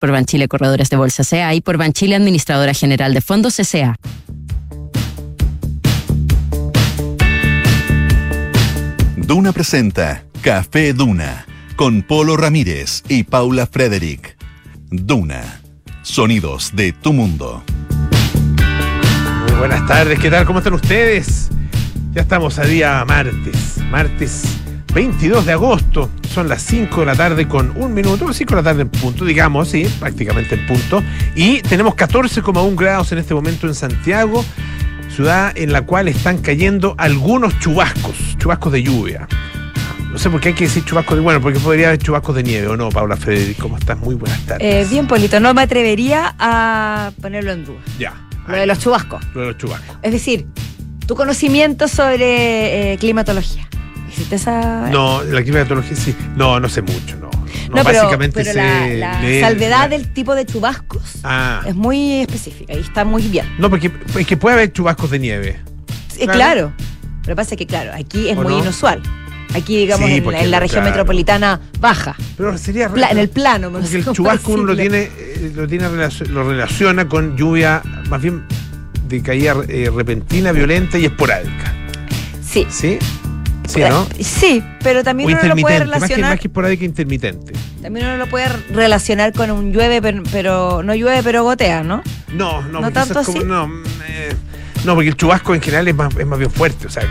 por Banchile Corredores de Bolsa CA y por Banchile Administradora General de Fondos CCA. Duna presenta Café Duna con Polo Ramírez y Paula Frederick. Duna, sonidos de tu mundo. Muy buenas tardes, ¿qué tal? ¿Cómo están ustedes? Ya estamos a día martes, martes 22 de agosto. Son las 5 de la tarde con un minuto, 5 de la tarde en punto, digamos, sí, prácticamente en punto. Y tenemos 14,1 grados en este momento en Santiago, ciudad en la cual están cayendo algunos chubascos, chubascos de lluvia. No sé por qué hay que decir chubascos de bueno, porque podría haber chubascos de nieve o no, Paula Federic. ¿Cómo estás? Muy buenas tardes. Eh, bien, Polito, no me atrevería a ponerlo en duda. Ya. Lo de los chubascos. Lo de los chubascos. Es decir, tu conocimiento sobre eh, climatología. ¿Existe esa.? No, la climatología sí. No, no sé mucho, no. No, No, pero, básicamente pero sé la, la salvedad del tipo de chubascos Ah. es muy específica y está muy bien. No, porque es que puede haber chubascos de nieve. Eh, Claro. claro. Pero pasa que, claro, aquí es ¿O muy no? inusual. Aquí, digamos, Sí, en, porque, en la región claro. metropolitana baja. Pero sería Pla- en el plano, Porque el ¿cómo chubasco uno lo tiene, eh, lo tiene lo relaciona con lluvia más bien de caída eh, repentina, violenta y esporádica. Sí. ¿Sí? Sí, Eh, ¿no? Sí, pero también O uno lo puede intermitente, más que, relacionar. más que intermitente. También uno lo puede relacionar con un llueve, pero, pero no llueve, pero gotea, ¿no? No, no, ¿No tanto como- así? no, eh, no, porque el chubasco en general es más, es más bien fuerte, o sea,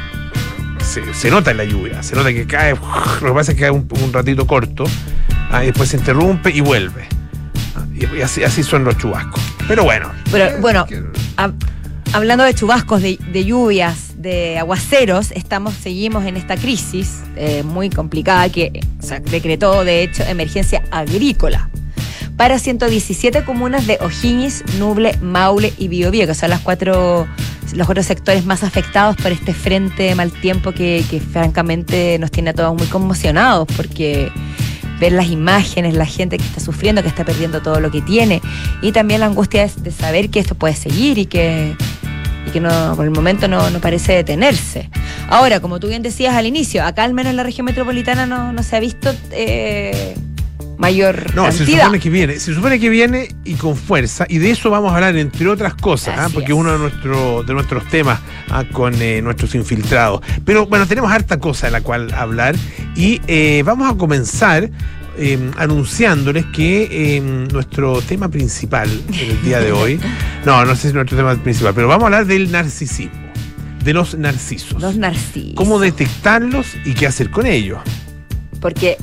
se, se nota en la lluvia, se nota que cae, lo que pasa es que cae un, un ratito corto, ah, y después se interrumpe y vuelve. Ah, y, y así, así son los chubascos. Pero bueno. Pero eh, bueno, hab- hablando de chubascos, de, de lluvias, de aguaceros, estamos, seguimos en esta crisis eh, muy complicada que o sea, decretó, de hecho, emergencia agrícola para 117 comunas de O'Higgins, Nuble, Maule y Biobío, que son las cuatro, los cuatro sectores más afectados por este frente de mal tiempo que, que francamente nos tiene a todos muy conmocionados porque ver las imágenes, la gente que está sufriendo, que está perdiendo todo lo que tiene y también la angustia de, de saber que esto puede seguir y que, y que no, por el momento no, no parece detenerse. Ahora, como tú bien decías al inicio, acá al menos en la región metropolitana no, no se ha visto eh, mayor No, se supone que viene, se supone que viene y con fuerza, y de eso vamos a hablar entre otras cosas, ¿ah? Porque es. es uno de, nuestro, de nuestros temas ¿ah? con eh, nuestros infiltrados. Pero bueno, tenemos harta cosa de la cual hablar y eh, vamos a comenzar eh, anunciándoles que eh, nuestro tema principal en el día de hoy, no, no sé si es nuestro tema principal, pero vamos a hablar del narcisismo, de los narcisos. Los narcisos. ¿Cómo detectarlos y qué hacer con ellos? Porque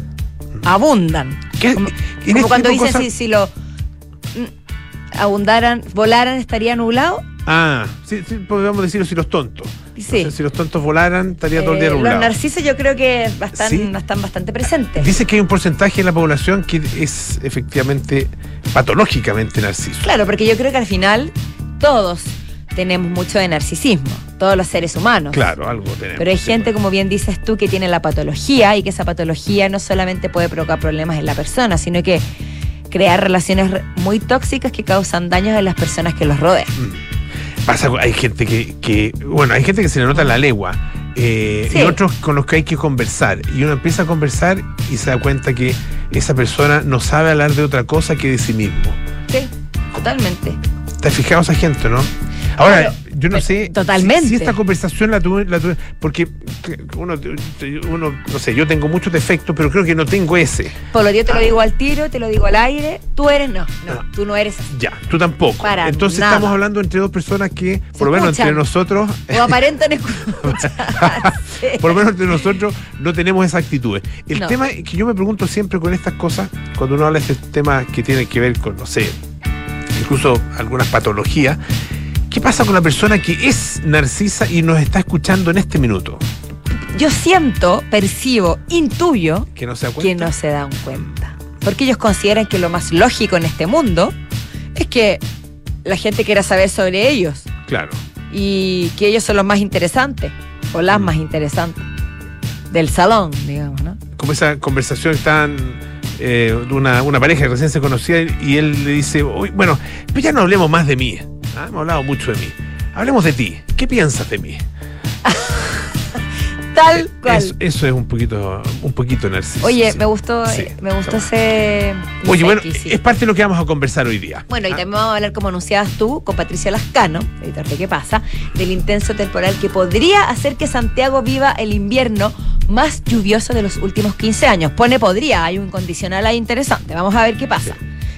abundan. ¿Qué- Como, este cuando dicen cosas- si, si lo mm, abundaran, volaran, estaría nublado. Ah, sí, sí, podríamos decirlo si los tontos. Sí. Si los tontos volaran, estaría todo el día Eh, los nublado. narcisos yo creo que están, Sí. están bastante presentes. Dice que hay un porcentaje en la población que es efectivamente patológicamente narciso. Claro, porque yo creo que al final todos tenemos mucho de narcisismo, todos los seres humanos. Claro, algo tenemos. Pero hay gente, como bien dices tú, que tiene la patología y que esa patología no solamente puede provocar problemas en la persona, sino que crear relaciones re- muy tóxicas que causan daños en las personas que los rodean. Pasa, hay gente que, que- bueno, hay gente que se le nota la legua. eh, Sí. Y otros con los que hay que conversar. Y uno empieza a conversar y se da cuenta que esa persona no sabe hablar de otra cosa que de sí mismo. Sí, totalmente. ¿Te has fijado esa gente, no? Ahora, Claro, yo no sé totalmente. Si, si esta conversación la tuve, la tuve- porque uno, uno, no sé, yo tengo muchos defectos, pero creo que no tengo ese. Polo, yo te lo digo al tiro, te lo digo al aire. Tú eres, no, no, Ah. tú no eres así. Ya, tú tampoco. Para Entonces nada. estamos hablando entre dos personas que, Se por lo menos entre nosotros, O aparentan escucharse. por lo menos entre nosotros no tenemos esa actitud. El No. tema que yo me pregunto siempre con estas cosas, cuando uno habla de este tema que tiene que ver con, no sé, incluso algunas patologías, ¿qué pasa con la persona que es narcisa y nos está escuchando en este minuto? Yo siento, percibo, intuyo Que no se que no se dan cuenta. Porque ellos consideran que lo más lógico en este mundo es que la gente quiera saber sobre ellos Claro. y que ellos son los más interesantes o las más interesantes del salón, digamos, ¿no? Como esa conversación tan eh, de una, una pareja que recién se conocía y él le dice, "Uy, bueno, pero ya no hablemos más de mí. ¿Ah? Hemos hablado mucho de mí. Hablemos de ti. ¿Qué piensas de mí? Tal cual. Eso, eso es un poquito, un poquito narcisismo. Oye, me gustó, Sí, me gustó ese. Oye, bueno, sí. es parte de lo que vamos a conversar hoy día. Bueno, y Ah, también vamos a hablar, como anunciabas tú, con Patricia Lascano, editor de ¿Qué pasa?, del intenso temporal que podría hacer que Santiago viva el invierno más lluvioso de los últimos 15 años. Pone podría, hay un condicional ahí interesante. Vamos a ver qué pasa.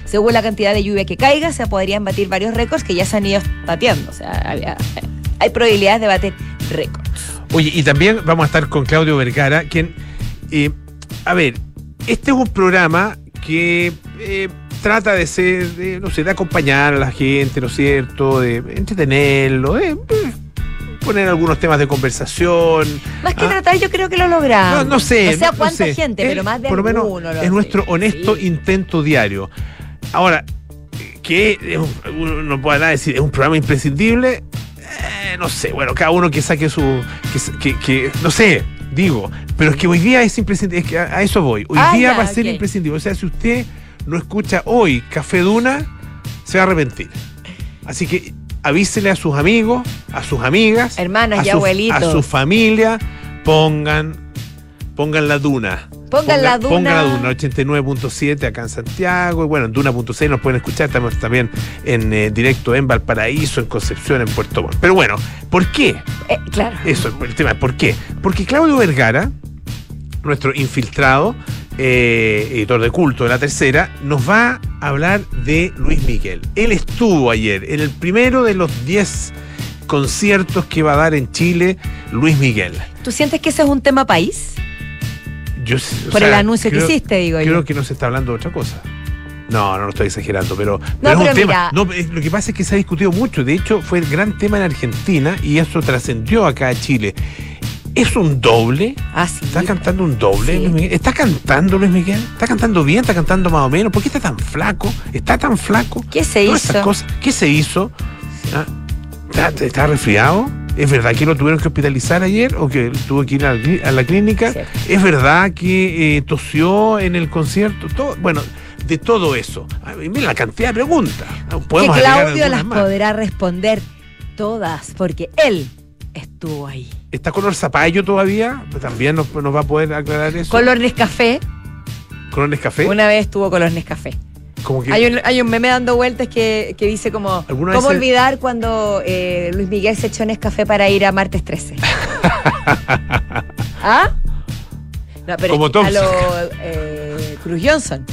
Según la cantidad de lluvia que caiga, se podrían batir varios récords que ya se han ido batiendo. O sea, había- hay probabilidades de bater récords. Oye, y también vamos a estar con Claudio Vergara, quien, eh, a ver, este es un programa que eh, trata de ser, de, no sé, de acompañar a la gente, ¿no es cierto? De entretenerlo, de, eh, poner algunos temas de conversación. Más que Ah, tratar, yo creo que lo logramos. No, no sé. No sé a no cuánta sé. gente, Es- pero más de Por lo menos es nuestro honesto Sí. intento diario. Ahora, que uno puede decir, es un programa imprescindible. Eh, no sé, bueno, cada uno que saque su. Que, que- que- no sé, digo. Pero es que hoy día es imprescindible. Es que a, a eso voy. Hoy Ah, día ya, va a ser imprescindible. O sea, si usted no escucha hoy Café Duna, se va a arrepentir. Así que avísele a sus amigos, a sus amigas, Hermanas a y su- abuelitos. a su familia, pongan, pongan la duna. Pongan la duna. Pongan la duna, 89.7 acá en Santiago. Y bueno, en duna.6 nos pueden escuchar. Estamos también en eh, directo en Valparaíso, en Concepción, en Puerto Montt. Pero bueno, ¿por qué? Eh, claro. Eso, el tema, ¿por qué? Porque Claudio Vergara, nuestro infiltrado, eh, editor de culto de la tercera, nos va a hablar de Luis Miguel. Él estuvo ayer en el primero de los 10 conciertos que va a dar en Chile Luis Miguel. ¿Tú sientes que ese es un tema país? Yo, Por el anuncio que hiciste, digo yo. Creo que no se está hablando de otra cosa. No, no, no estoy exagerando, pero, pero No, es un pero tema. mira. No, es- lo que pasa es que se ha discutido mucho. De hecho, fue el gran tema en Argentina y eso trascendió acá a Chile. ¿Es un doble? Ah, sí. ¿Está cantando un doble, Sí. Luis Miguel? ¿Está cantando Luis Miguel? ¿Está cantando bien? ¿Está cantando más o menos? ¿Por qué está tan flaco? ¿Está tan flaco? ¿Qué se Todas esas hizo? cosas. ¿Qué se hizo? Ah, ¿Está, está resfriado? ¿Es verdad que lo tuvieron que hospitalizar ayer o que tuvo que ir a la, clí- a la clínica? Sí. ¿Es verdad que eh, tosió en el concierto? Todo, bueno, de todo eso. Ah, y Mira la cantidad de preguntas. Que Claudio las más. podrá responder todas, porque él estuvo ahí. ¿Está color zapallo todavía? También nos, nos va a poder aclarar eso. Color Nescafé, ¿Color Nescafé? una vez estuvo color Nescafé. Como que- Hay un, hay un meme dando vueltas que, que dice como, ¿Alguna ¿cómo se- olvidar cuando eh, Luis Miguel se echó Nescafé para ir a Martes 13? ¿Ah? No, pero Como que a lo eh, Cruz Johnson.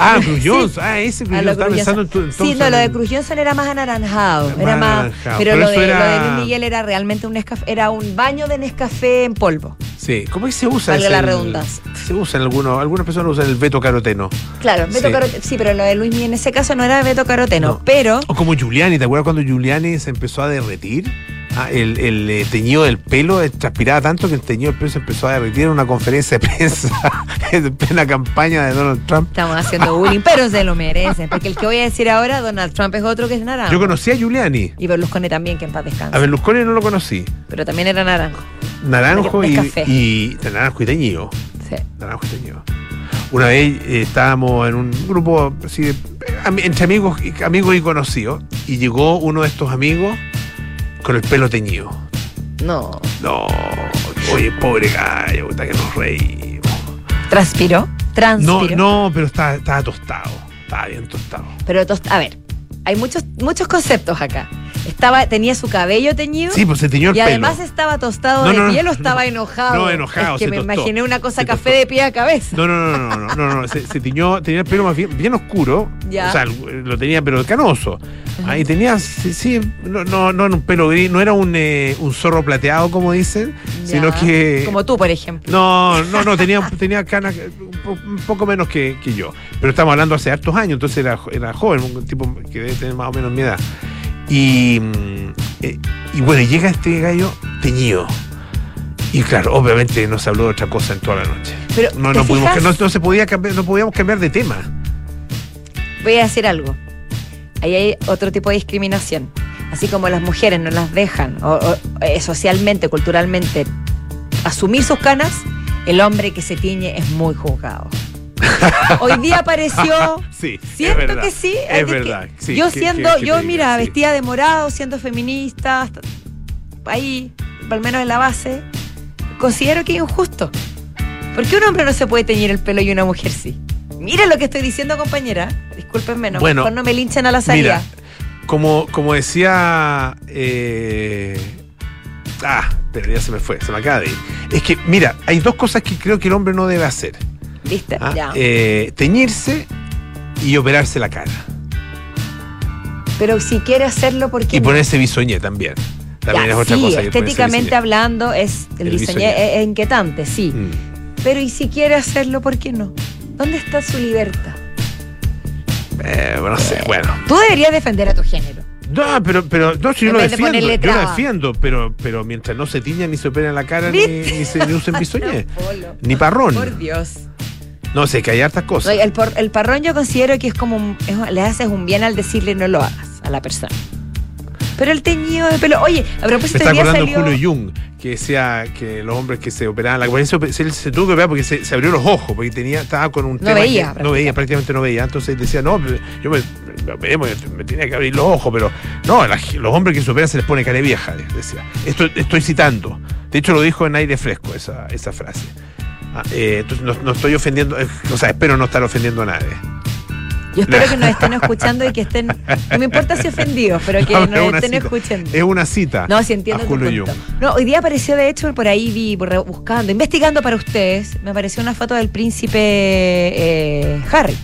Ah, Cruz Sí. Ah, ese Cruz lo Estaba pensando en tu en Sí, no, lo de Cruz Johnson era más anaranjado. Era más, anaranjado. pero, Pero lo, de, era- lo de Luis Miguel era realmente un Nescafé, era un baño de Nescafé en polvo. Sí, ¿cómo es que se usa? Valga la redundancia. Se usa en algunos, algunas personas usan el veto caroteno. Claro, Beto Sí. Carote- sí, pero lo de Luis Miguel en ese caso no era Beto Caroteno, No. pero O como Giuliani, ¿te acuerdas cuando Giuliani se empezó a derretir? Ah, el, el, eh, teñido del pelo eh, transpiraba tanto que el teñido del pelo se empezó a derretir en una conferencia de prensa en plena campaña de Donald Trump. estamos haciendo bullying, pero se lo merecen, porque el que voy a decir ahora, Donald Trump es otro que es naranjo. Yo conocí a Giuliani. Y Berlusconi también, que en paz descanse. A Berlusconi no lo conocí. Pero también era naranjo. Naranjo y, naranjo y teñido. Sí. Naranjo y teñido. Una vez eh, estábamos en un grupo así de- entre amigos, amigos y conocidos y llegó uno de estos amigos con el pelo teñido. No. No, oye, pobre gallo, puta que nos reímos. ¿Transpiró? No, Transpiró. no, pero estaba, estaba tostado. Estaba bien tostado. Pero, tost- a ver, hay muchos, muchos conceptos acá. Estaba, tenía su cabello teñido. Sí, pues se teñió el y pelo. además estaba tostado No, de no, piel o estaba enojado. No, enojado, Es que se me tostó. imaginé una cosa Se café tostó. de pie a cabeza. No, no, no, no, no, no, no, Se, se tiñó, tenía el pelo más bien, bien oscuro. Ya. O sea, lo tenía pero canoso. Ah, y tenía, sí, sí, no, no, no un pelo gris, no era un, eh, un zorro plateado, como dicen, sino Ya. que. Como tú, por ejemplo. No, no, no, tenía, tenía canas un, po- un poco menos que, que yo. Pero estamos hablando hace hartos años, entonces era, era joven, un tipo que debe tener más o menos mi edad. Y, mm, eh, y bueno, llega este gallo teñido. Y claro, obviamente no se habló de otra cosa en toda la noche. Pero, No, ¿te no, pudimos, fijas? no, no se podía cambiar, no podíamos cambiar de tema. Voy a decir algo. Ahí hay otro tipo de discriminación. Así como las mujeres no las dejan o- o, eh, socialmente, culturalmente, asumir sus canas, el hombre que se tiñe es muy juzgado. Hoy día apareció. Sí, Siento verdad. que sí. Es verdad. sí, yo que- siendo, que- yo mira, sí. vestida de morado, siendo feminista, hasta- ahí, al menos en la base, considero que es injusto. ¿Por qué un hombre no se puede teñir el pelo y una mujer sí? Mira lo que estoy diciendo, compañera. Discúlpenme, no, Bueno, mejor no me linchen a la salida. Mira, como, como decía. eh, ah, pero ya se me fue, se me acaba de ir. Es que, mira, hay dos cosas que creo que el hombre no debe hacer: ¿Viste? ¿ah? Ya. Eh, teñirse y operarse la cara. Pero si quiere hacerlo, ¿por qué Y ponerse bisoñé también. También Ya, es otra sí, cosa. que ponerse estéticamente hablando, es el, El bisoñé. es, es inquietante, sí. Mm. Pero ¿y si quiere hacerlo, por qué no? ¿Dónde está su libertad? Eh, no sé, bueno. Tú deberías defender a tu género. No, pero, pero no, si yo lo de defiendo, yo lo defiendo, pero, pero mientras no se tiñan ni se operen la cara, ni, se ni usen bisoñé. No. Ni parrón. Por Dios. No sé, que hay hartas cosas. El, por- el parrón yo considero que es como un- es- le haces un bien al decirle no lo hagas a la persona. Pero el teñido de pelo, oye, a Me propósito está hoy día acordando salió Julio Jung, que decía que los hombres que se operaban la cabeza, se, se- se tuvo que operar porque se, se abrió los ojos, porque tenía, estaba con un No tema veía, que no veía, prácticamente no veía. Entonces decía, no, yo me, me- me- me tenía que abrir los ojos, pero no, la- los hombres que se operan se les pone cara vieja, decía. Esto estoy citando. De hecho, lo dijo en aire fresco esa, esa frase. Ah, eh, no, no estoy ofendiendo, eh, o sea, espero no estar ofendiendo a nadie. Yo espero que nos estén escuchando y que estén. No me importa si ofendidos, pero que No, nos estén cita. escuchando. Es una cita No, sí entiendo tu. No, hoy día apareció, de hecho, por ahí vi, buscando, investigando para ustedes, me apareció una foto del príncipe eh, Harry,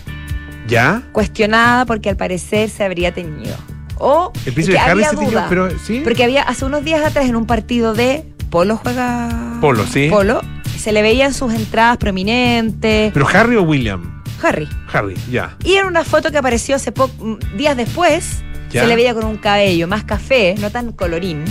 ¿Ya? cuestionada porque al parecer se habría teñido. O El príncipe Harry había se duda, pero sí. Porque había hace unos días atrás en un partido de Polo juega. Polo, sí. Polo. Se le veían sus entradas prominentes. ¿Pero Harry o William? Harry. Harry, ya. Y en una foto que apareció hace poco, días después, Ya. se le veía con un cabello más café, no tan colorín,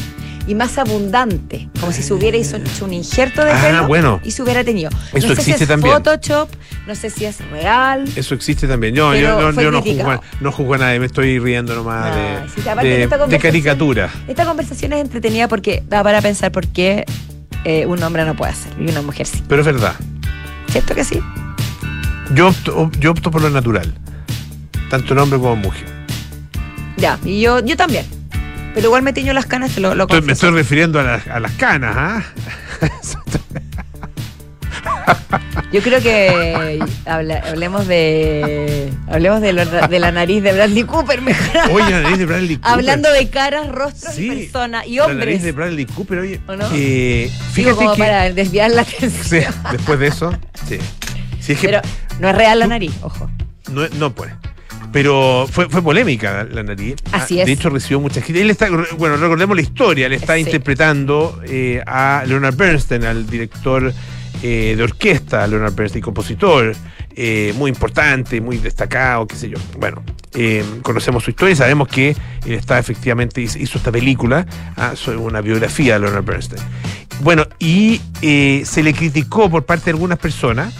y más abundante, como si se hubiera hecho un injerto de Ah, pelo bueno. y se hubiera tenido. Eso no sé si existe es también. Photoshop, no sé si es real. Eso existe también. Yo, no- fue yo no, juzgo, no juzgo a nadie, me estoy riendo nomás de, sí, caricatura. Esta conversación es entretenida porque da para pensar por qué eh, un hombre no puede hacerlo y una mujer sí. Pero es verdad. ¿Cierto que sí? Yo opto, yo opto por lo natural. Tanto en hombre como en mujer. Ya, y yo, yo también. Pero igual me tiño las canas, te lo, lo Estoy- me confieso. estoy refiriendo a, las- a las canas, ¿ah? Yo creo que habla- hablemos de hablemos de, la nariz de Bradley Cooper mejor. Oye, la nariz de Bradley Cooper. Hablando de caras, rostros Sí, y personas y La nariz hombres. de Bradley Cooper, oye. ¿O no? eh, Digo, fíjate como que. para desviar la Sí, atención. después de eso, sí. Sí, es que Pero no es real la nariz, ojo. No, no puede. Pero fue, fue polémica la nariz. Así Ah, es. De hecho, recibió mucha crítica. Él está, bueno, recordemos la historia. Él está Sí. interpretando eh, a Leonard Bernstein, al director eh, de orquesta, Leonard Bernstein, compositor, eh, muy importante, muy destacado, qué sé yo. Bueno, eh, conocemos su historia y sabemos que él está efectivamente, hizo esta película, ah, sobre una biografía de Leonard Bernstein. Bueno, y eh, se le criticó por parte de algunas personas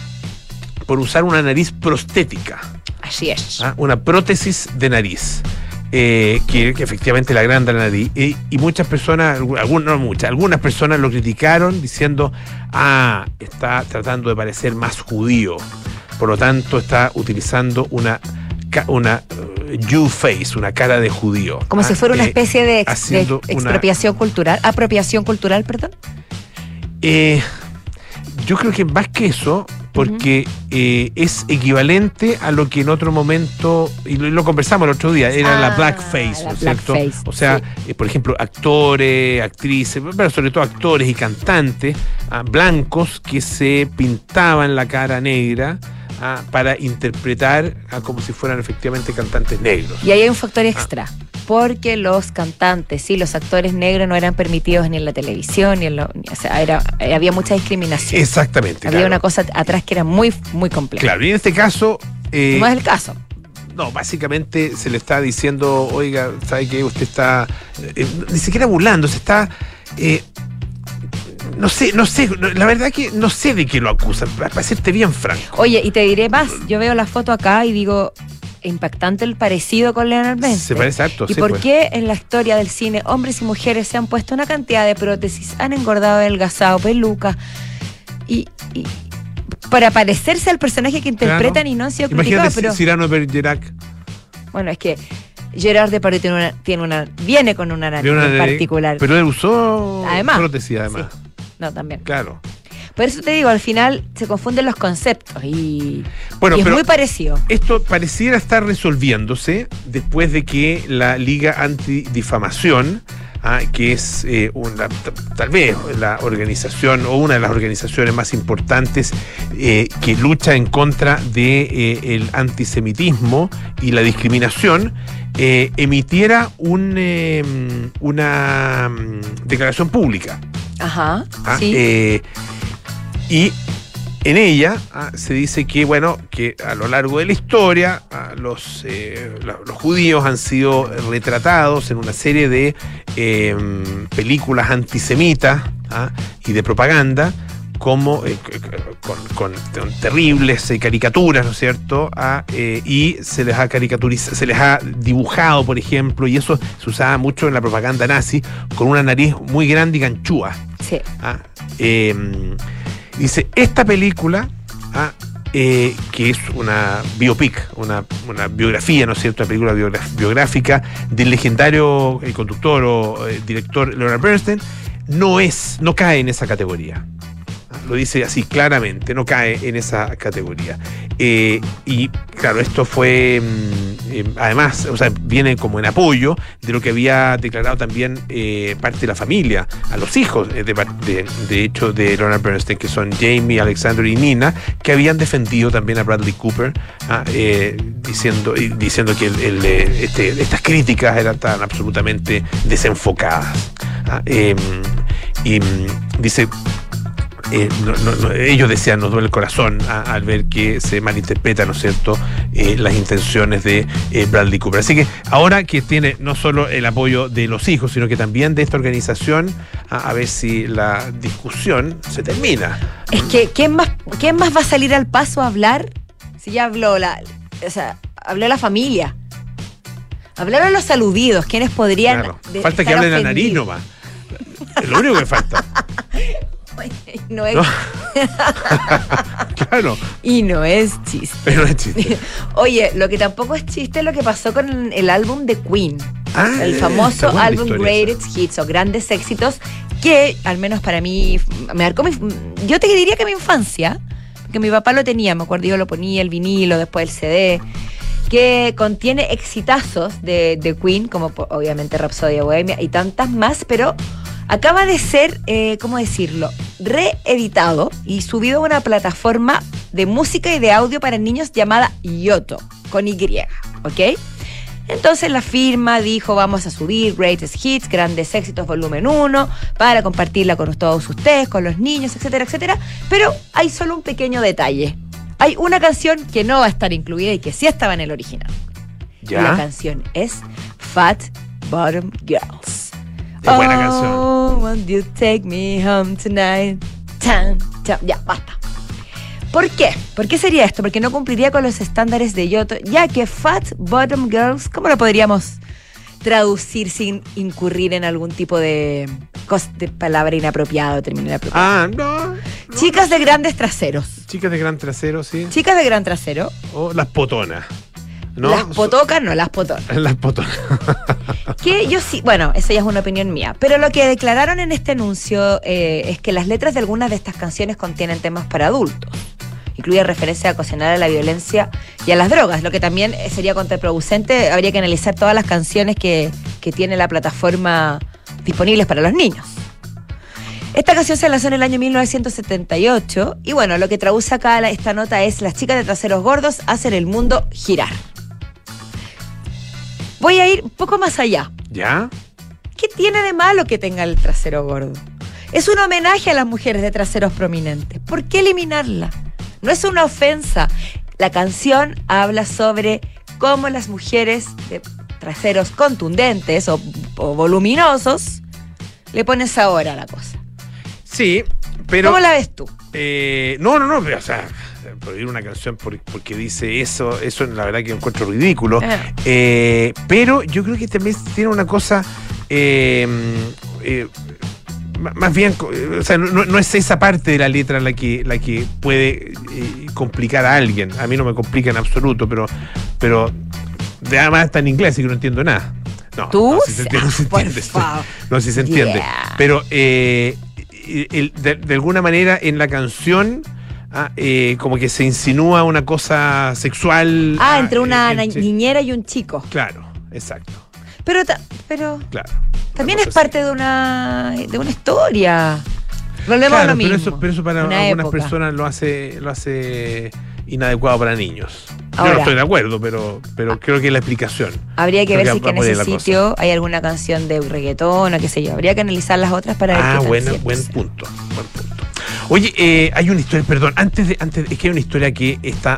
por usar una nariz prostética. Así es. ¿ah? una prótesis de nariz. Eh, que, que efectivamente le agranda la nariz. Y, y muchas personas, algunas, no muchas, algunas personas lo criticaron diciendo, ah, está tratando de parecer más judío. Por lo tanto, está utilizando una, una eh, Jew face, una cara de judío. Como Ah, si fuera una eh, especie de, ex- de haciendo una- expropiación cultural. Apropiación cultural, perdón. Eh, yo creo que más que eso, porque eh, es equivalente a lo que en otro momento, y lo, lo conversamos el otro día, era la Ah, blackface, la ¿no es cierto? O sea, sí. eh, por ejemplo, actores, actrices, pero sobre todo actores y cantantes ah, blancos que se pintaban la cara negra ah, para interpretar como si fueran efectivamente cantantes negros. Y ahí hay un factor extra. Porque los cantantes y los actores negros no eran permitidos ni en la televisión, ni en o sea, era, eh, había mucha discriminación. Exactamente. había claro. una cosa atrás que era muy, muy compleja. Claro, y en este caso. eh, No es el caso. No, básicamente se le está diciendo, oiga, ¿sabe qué? Usted está eh, ni siquiera burlando, se está... eh, no sé, no sé, la verdad que no sé de qué lo acusan, para para serte bien franco. Oye, y te diré más, yo veo la foto acá y digo, impactante el parecido con Leonard Bernstein. Se parece harto, ¿Y sí, por pues. qué en la historia del cine hombres y mujeres se han puesto una cantidad de prótesis, han engordado, adelgazado, pelucas y, y para parecerse al personaje que interpretan Claro. y no han sido Imagínate criticados? Pero Cyrano Bergerac. bueno, es que Gerard Depardieu tiene una, tiene una, viene con una nariz en particular. Pero él usó Además, prótesis, además. No, también. Claro. Por eso te digo, al final se confunden los conceptos y, Bueno, y es pero- muy parecido. Esto pareciera estar resolviéndose después de que la Liga Antidifamación, ah, que es eh, una, tal vez la organización o una de las organizaciones más importantes eh, que lucha en contra del antisemitismo y la discriminación, eh, emitiera un, eh, una mm, declaración pública. Ajá. Ah, sí. Y en ella ah, se dice que, bueno, que a lo largo de la historia ah, los, eh, los judíos han sido retratados en una serie de eh, películas antisemitas ah, y de propaganda como eh, con, con- terribles eh, caricaturas, ¿no es cierto? Ah, eh, y se les ha caricaturizado, se les ha dibujado, por ejemplo, y eso se usaba mucho en la propaganda nazi, con una nariz muy grande y ganchúa. sí. Ah, eh, dice, esta película, ah, eh, que es una biopic, una, biografía, ¿no es cierto? Una película biográfica del legendario conductor o eh, director Leonard Bernstein, no es, no cae en esa categoría. Lo dice así claramente, no cae en esa categoría. Eh, y claro, esto fue, mm, eh, además, o sea, viene como en apoyo de lo que había declarado también eh, parte de la familia, a los hijos, de, de- hecho, de Leonard Bernstein, que son Jamie, Alexander y Nina, que habían defendido también a Bradley Cooper, ah, diciendo, diciendo que este- estas críticas eran tan absolutamente desenfocadas. Ah, eh, y mm, dice, eh, no- no- no, ellos decían, nos duele el corazón a- al ver que se malinterpretan, ¿no es cierto?, eh, las intenciones de eh, Bradley Cooper. Así que ahora que tiene no solo el apoyo de los hijos, sino que también de esta organización, a, a ver si la discusión se termina. Es que, ¿quién más, ¿quién más va a salir al paso a hablar? Si ya habló la, o sea, habló la familia. Hablaron los aludidos, quienes podrían. Claro. Falta que estar hable la nariz nomás. Es lo único que falta. No es, No. claro, Y no es chiste. no es chiste. Oye, lo que tampoco es chiste es lo que pasó con el álbum de Queen. Ah, el está famoso álbum Greatest Hits o Grandes Éxitos, que al menos para mí me marcó mi, yo te diría que mi infancia, porque mi papá lo tenía, me acuerdo yo lo ponía el vinilo, después el CD, que contiene exitazos de, de Queen, como obviamente Rhapsody Bohemia y tantas más, pero acaba de ser, eh, ¿cómo decirlo?, reeditado y subido a una plataforma de música y de audio para niños llamada Yoto, con Y, ¿ok? Entonces la firma dijo, vamos a subir Greatest Hits, Grandes Éxitos Volumen 1, para compartirla con todos ustedes, con los niños, etcétera, etcétera. Pero hay solo un pequeño detalle. Hay una canción que no va a estar incluida y que sí estaba en el original. Y la ¿Ya? canción es Fat Bottom Girls. Es buena canción. Oh, won't you take me home tonight? Tan, tan. Ya, basta. ¿Por qué? ¿Por qué sería esto? Porque no cumpliría con los estándares de Yoto, ya que Fat Bottom Girls, ¿cómo lo podríamos traducir sin incurrir en algún tipo de, de palabra inapropiada o término inapropiado? Ah, no. no. Chicas de grandes traseros. Chicas de gran trasero, sí. Chicas de gran trasero. O las potonas. ¿No? Las potocas, no las potonas. Las potonas. Que yo sí, bueno, esa ya es una opinión mía, pero lo que declararon en este anuncio eh, es que las letras de algunas de estas canciones contienen temas para adultos. Incluye referencia a cocinar a la violencia y a las drogas, lo que también eh, sería contraproducente. Habría que analizar todas las canciones que, que tiene la plataforma disponibles para los niños. Esta canción se lanzó en el año 1978 y bueno, lo que traduce acá esta nota es las chicas de traseros gordos hacen el mundo girar. Voy a ir un poco más allá. ¿Ya? ¿Qué tiene de malo que tenga el trasero gordo? Es un homenaje a las mujeres de traseros prominentes. ¿Por qué eliminarla? No es una ofensa. La canción habla sobre cómo las mujeres de traseros contundentes o, o voluminosos le ponen sabor a la cosa. Sí, pero. ¿Cómo la ves tú? Eh, no, no, no, pero, o sea, prohibir una canción por- porque dice eso, eso la verdad que encuentro ridículo. Ah. Eh, pero yo creo que también tiene una cosa eh, eh, más bien, eh, o sea, no, no es esa parte de la letra la que, la que puede eh, complicar a alguien. A mí no me complica en absoluto, pero, pero de además está en inglés y que no entiendo nada. No, ¿Tú? no, sí se entiende, no se entiende. No, sí se entiende. Yeah. Pero eh, eh, el- de, de alguna manera en la canción ah, eh, como que se insinúa una cosa sexual. Ah, entre una eh, niñera y un chico. Claro, exacto, Pero, ta- pero claro. también es parte de una, de una historia. Volvemos a Claro, lo mismo. pero eso, pero eso para Una algunas época. personas lo hace, lo hace inadecuado para niños. Yo Ahora. no estoy de acuerdo, pero, pero creo que es la explicación. Habría que Creo ver que si que en ese cosa. sitio hay alguna canción de reggaetón o qué sé yo. Habría que analizar las otras para ver Ah, qué tan bueno, punto, buen punto. Oye, eh, hay una historia, perdón, antes de, antes es que hay una historia que está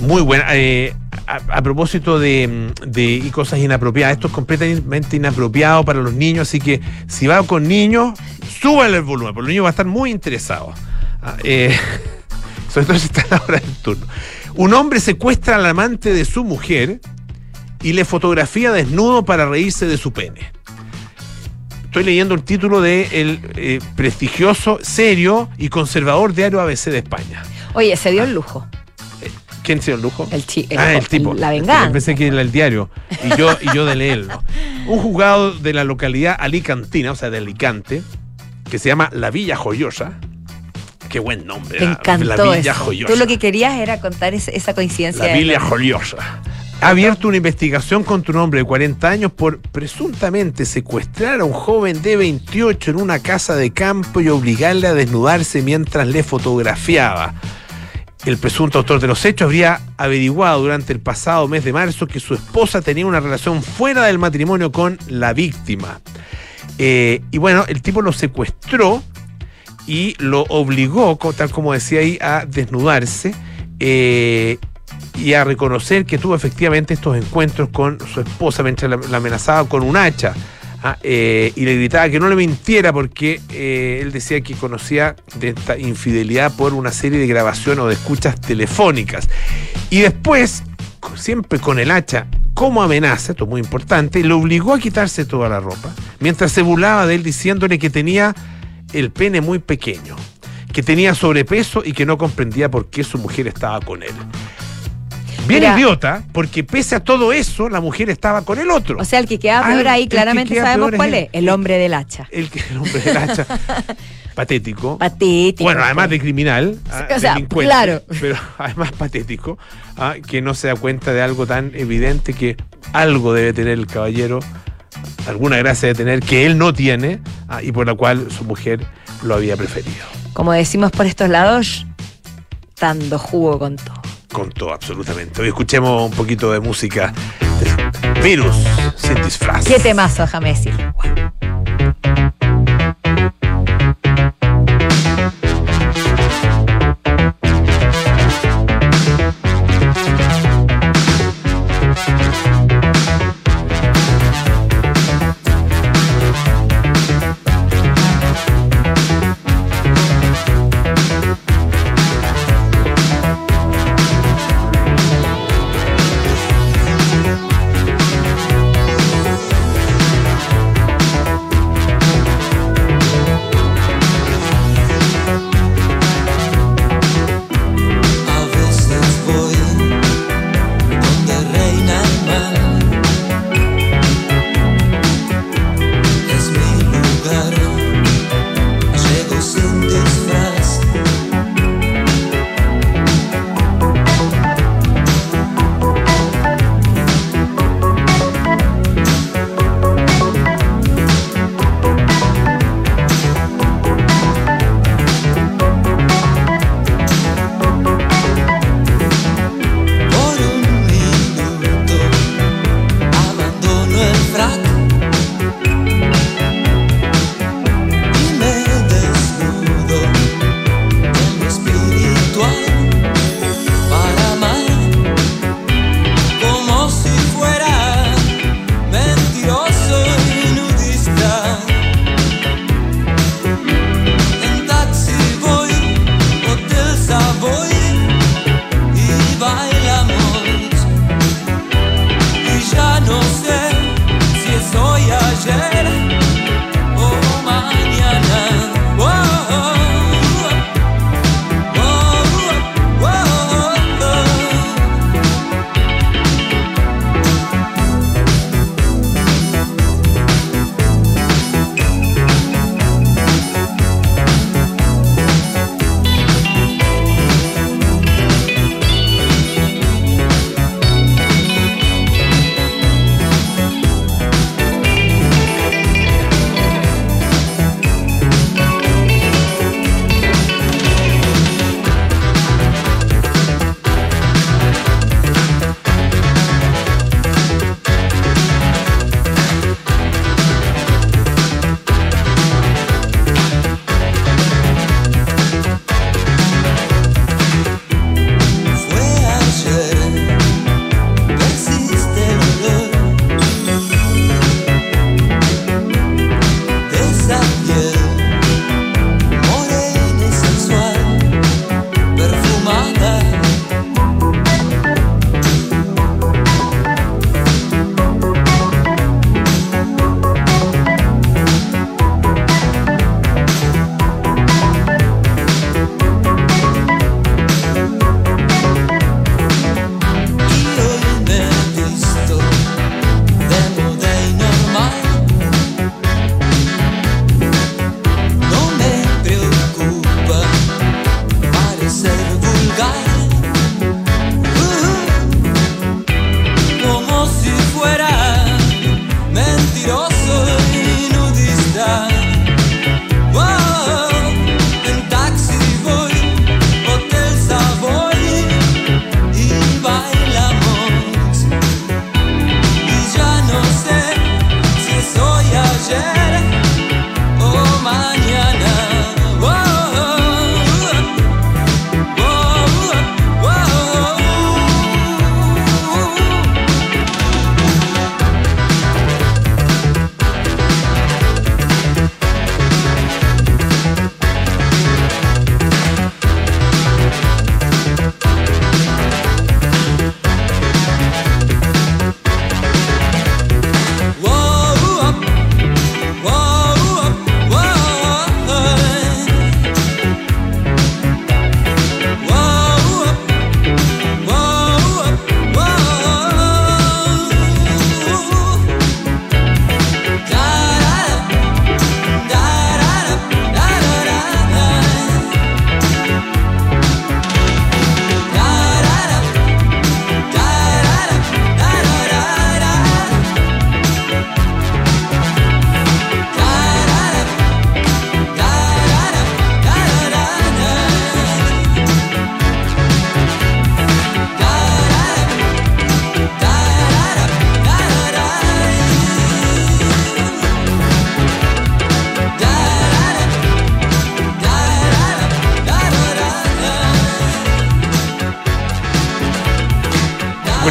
muy buena. eh, a, propósito de, de cosas inapropiadas, esto es completamente inapropiado para los niños, así que si va con niños, súbale el volumen, porque los niños van a estar muy interesados. Ah, eh, sobre todo si está a la turno. Un hombre secuestra al amante de su mujer y le fotografía desnudo para reírse de su pene estoy leyendo el título de el eh, prestigioso, serio y conservador diario ABC de España. Oye, se dio el lujo. ¿Quién se dio el lujo? El, ah, el tipo. La venganza. Pensé que era el diario. Y yo, y yo de leerlo. Un juzgado de la localidad alicantina, o sea, de Alicante, que se llama La Villa Joyosa. Qué buen nombre. Te la- encantó La Villa eso. Joyosa. Tú lo que querías era contar esa coincidencia. La de- Villa Joyosa. Ha abierto una investigación contra un hombre de 40 años por presuntamente secuestrar a un joven de 28 en una casa de campo y obligarle a desnudarse mientras le fotografiaba. El presunto autor de los hechos habría averiguado durante el pasado mes de marzo que su esposa tenía una relación fuera del matrimonio con la víctima. Eh, y bueno, el tipo lo secuestró y lo obligó, tal como decía ahí, a desnudarse eh, y a reconocer que tuvo efectivamente estos encuentros con su esposa mientras la, amenazaba con un hacha. ah, eh, y le gritaba que no le mintiera porque eh, él decía que conocía de esta infidelidad por una serie de grabaciones o de escuchas telefónicas. Y después, siempre con el hacha como amenaza, esto es muy importante, le obligó a quitarse toda la ropa, mientras se burlaba de él diciéndole que tenía el pene muy pequeño, que tenía sobrepeso y que no comprendía por qué su mujer estaba con él. Bien Mira. idiota, porque pese a todo eso, la mujer estaba con el otro. O sea, el que queda peor Ah, ahí, el que claramente sabemos peor es cuál es. El hombre del hacha. el, el hombre del hacha, patético. Patético. Bueno, además de criminal, ah, o sea, claro. pero además patético, ah, que no se da cuenta de algo tan evidente que algo debe tener el caballero, alguna gracia de tener que él no tiene ah, y por la cual su mujer lo había preferido. Como decimos por estos lados, dando jugo con todo. Con todo, absolutamente. Hoy escuchemos un poquito de música. de Virus sin disfraz. Qué temazo, decir.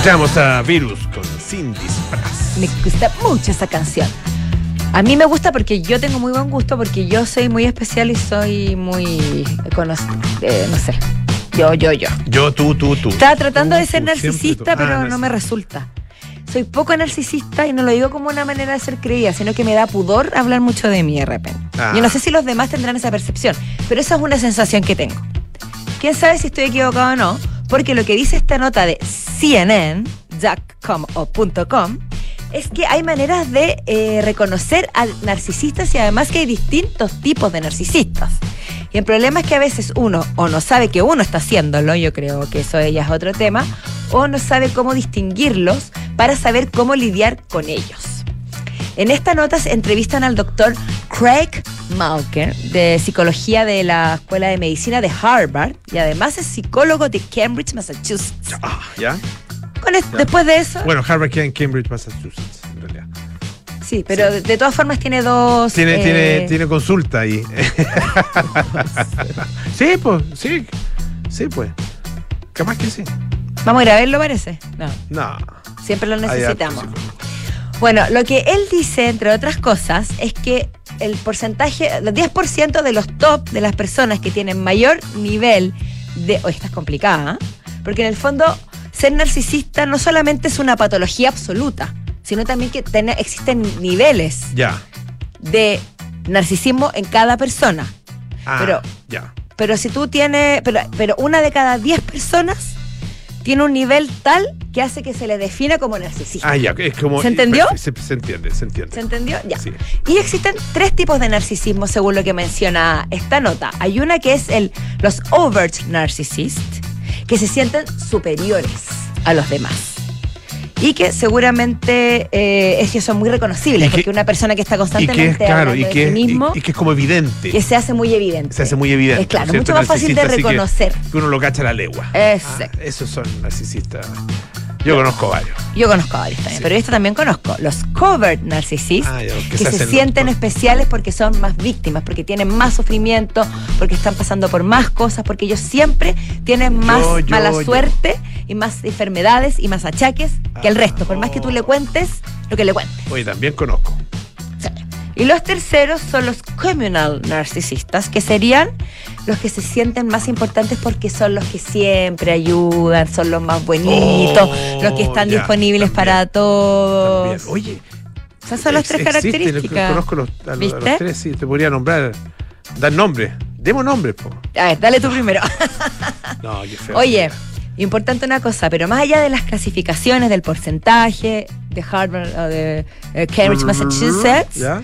Escuchamos a Virus con Sin Disfraz. Me gusta mucho esa canción. A mí me gusta porque yo tengo muy buen gusto, porque yo soy muy especial y soy muy. eh, no sé. Yo, yo, yo. Yo, tú, tú, tú. Estaba tratando Tú, de ser tú, narcisista, tú. pero Ah, no me resulta. Soy poco narcisista y no lo digo como una manera de ser creída, sino que me da pudor hablar mucho de mí de repente. Ah. Yo no sé si los demás tendrán esa percepción, pero esa es una sensación que tengo. ¿Quién sabe si estoy equivocado o no? Porque lo que dice esta nota de CNN.com o .com es que hay maneras de eh, reconocer a narcisistas y además que hay distintos tipos de narcisistas. Y el problema es que a veces uno o no sabe que uno está haciéndolo, yo creo que eso ya es otro tema, o no sabe cómo distinguirlos para saber cómo lidiar con ellos. En esta nota se entrevistan al doctor Craig Malker, de psicología de la Escuela de Medicina de Harvard, y además es psicólogo de Cambridge, Massachusetts. Ah, ¿ya? Con después de eso, Bueno, Harvard queda en Cambridge, Massachusetts, en realidad. sí, pero de, de todas formas tiene dos... Tiene, eh, tiene, tiene consulta ahí. sí, pues, sí. Sí, pues. Capaz que sí. Vamos a ir a verlo, parece. No, No. siempre lo necesitamos. Bueno, lo que él dice, entre otras cosas, es que el porcentaje, el 10% de los top de las personas que tienen mayor nivel de. Oh, esta es complicada, ¿eh? porque en el fondo ser narcisista no solamente es una patología absoluta, sino también que existen niveles de narcisismo en cada persona. Ah, Pero-. Pero si tú tienes, pero, pero una de cada 10 personas tiene un nivel tal que hace que se le defina como narcisista. Ah, ya. Es como, ¿Se entendió? Se, se entiende, se entiende. ¿Se entendió? Ya. Sí. Y existen tres tipos de narcisismo según lo que menciona esta nota. Hay una que es el, los overt narcissists, que se sienten superiores a los demás. Y que seguramente eh, es que son muy reconocibles, que- porque una persona que está Y que es constantemente claro, y hablando de que, sí mismo, y, y que es como evidente. que se hace muy evidente. se hace muy evidente. Es claro, ¿no es mucho más fácil de que- reconocer. Que, uno lo cacha a la legua. Exacto. Ah, esos son narcisistas. Yo conozco varios. Yo conozco varios también, Sí. pero esto también conozco. Los covert narcissists, Ah, que que, se se, hacen los- sienten especiales porque son más víctimas, porque tienen más sufrimiento, porque están pasando por más cosas, porque ellos siempre tienen más Yo, yo, mala yo. suerte y más enfermedades y más achaques que el resto, por más que tú le cuentes lo que le cuentes. Oye, también conozco. Sí. Y los terceros son los communal narcisistas, que serían los que se sienten más importantes porque son los que siempre ayudan, son los más bonitos, Oh, los que están ya, disponibles también, para todos. También. Oye, Esas son las ex- tres características. Conozco los, a los, a los ¿Viste? tres, sí, te podría nombrar. Dar nombre. Demos nombre, po. A ver, dale tú primero. No, qué feo. Oye, importante una cosa, pero más allá de las clasificaciones del porcentaje de Harvard o de eh, Cambridge, Massachusetts, ¿Ya?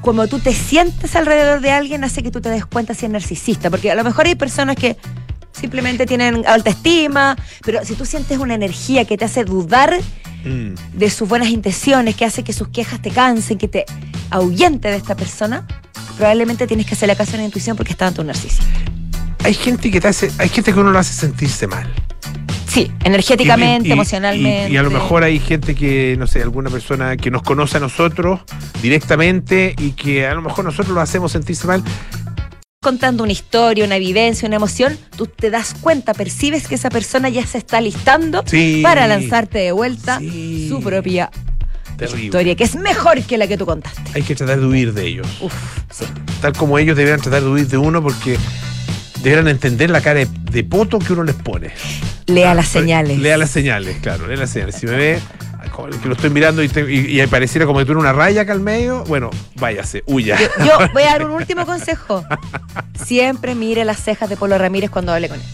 como tú te sientes alrededor de alguien hace que tú te des cuenta si es narcisista, porque a lo mejor hay personas que simplemente tienen alta estima, pero si tú sientes una energía que te hace dudar Mm. de sus buenas intenciones, que hace que sus quejas te cansen, que te ahuyente de esta persona, probablemente tienes que hacerle caso a la intuición porque está ante un narcisista. Hay gente que te hace, hay gente que uno lo hace sentirse mal. Sí, energéticamente, Y- y- emocionalmente. Y, y a lo mejor hay gente que, no sé, alguna persona que nos conoce a nosotros directamente y que a lo mejor nosotros lo hacemos sentirse mal. contando una historia, una vivencia, una emoción, tú te das cuenta, percibes que esa persona ya se está listando Sí. para lanzarte de vuelta Sí. su propia Terrible. historia, que es mejor que la que tú contaste. Hay que tratar de huir de ellos. Uf, sí. Tal como ellos deberían tratar de huir de uno porque deberían entender la cara de, de poto que uno les pone. Lea Ah, las señales. Lea las señales, claro, lea las señales. Si me ve que lo estoy mirando y, te- y, y pareciera como que tuviera una raya acá al medio, bueno, váyase, huya. Yo, yo voy a dar un último consejo. Siempre mire las cejas de Polo Ramírez cuando hable con él.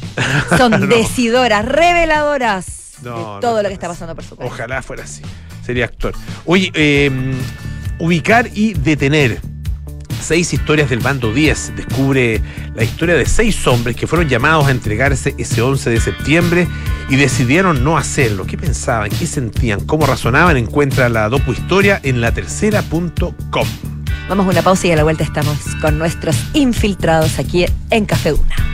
Son No. decidoras, reveladoras No, de no todo lo que está pasando por su. Ojalá fuera así. Sería actor. Oye, eh, ubicar y detener. Seis historias del bando 10. Descubre la historia de seis hombres que fueron llamados a entregarse ese 11 de septiembre y decidieron no hacerlo. ¿Qué pensaban? ¿Qué sentían? ¿Cómo razonaban? Encuentra la dopu historia en latercera.com. Vamos a una pausa y a la vuelta estamos con nuestros infiltrados aquí en Café Una.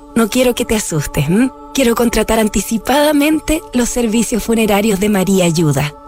no quiero que te asustes. Quiero contratar anticipadamente los servicios funerarios de María Ayuda.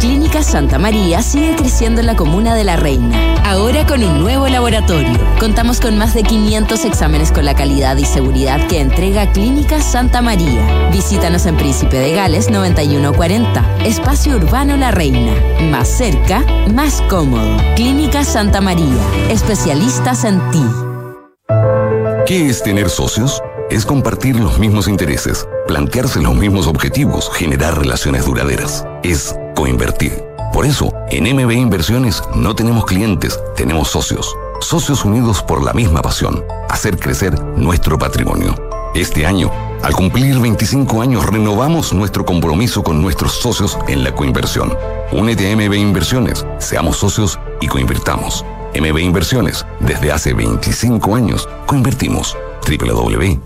Clínica Santa María sigue creciendo en la comuna de La Reina. Ahora con un nuevo laboratorio. Contamos con más de 500 exámenes con la calidad y seguridad que entrega Clínica Santa María. Visítanos en Príncipe de Gales 9140. Espacio Urbano La Reina. Más cerca, más cómodo. Clínica Santa María. Especialistas en ti. ¿Qué es tener socios? Es compartir los mismos intereses, plantearse los mismos objetivos, generar relaciones duraderas. Es coinvertir. Por eso, en MB Inversiones no tenemos clientes, tenemos socios. Socios unidos por la misma pasión, hacer crecer nuestro patrimonio. Este año, al cumplir 25 años, renovamos nuestro compromiso con nuestros socios en la coinversión. Únete a MB Inversiones, seamos socios y coinvirtamos. MB Inversiones, desde hace 25 años, coinvertimos. www.mbi.cl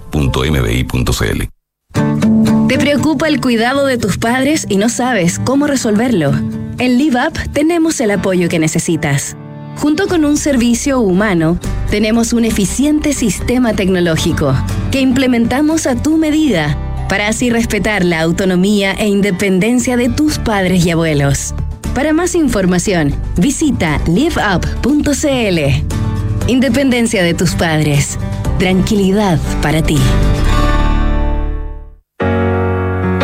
¿Te preocupa el cuidado de tus padres y no sabes cómo resolverlo? En LiveUp tenemos el apoyo que necesitas. Junto con un servicio humano, tenemos un eficiente sistema tecnológico que implementamos a tu medida para así respetar la autonomía e independencia de tus padres y abuelos. Para más información, visita liveup.cl. Independencia de tus padres. Tranquilidad para ti.